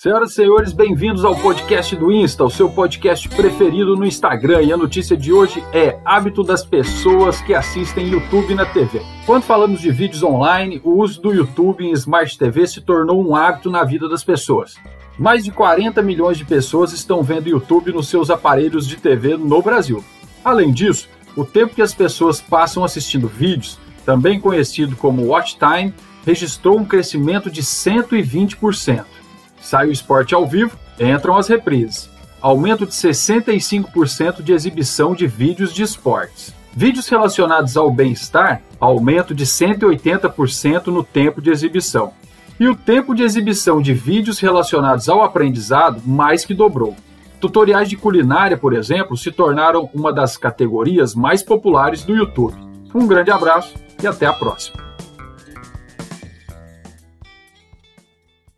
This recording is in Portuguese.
Senhoras e senhores, bem-vindos ao podcast do Insta, o seu podcast preferido no Instagram. E a notícia de hoje é hábito das pessoas que assistem YouTube na TV. Quando falamos de vídeos online, o uso do YouTube em Smart TV se tornou um hábito na vida das pessoas. Mais de 40 milhões de pessoas estão vendo YouTube nos seus aparelhos de TV no Brasil. Além disso, o tempo que as pessoas passam assistindo vídeos, também conhecido como watch time, registrou um crescimento de 120%. Sai o esporte ao vivo, entram as reprises. Aumento de 65% de exibição de vídeos de esportes. Vídeos relacionados ao bem-estar, aumento de 180% no tempo de exibição. E o tempo de exibição de vídeos relacionados ao aprendizado mais que dobrou. Tutoriais de culinária, por exemplo, se tornaram uma das categorias mais populares do YouTube. Um grande abraço e até a próxima.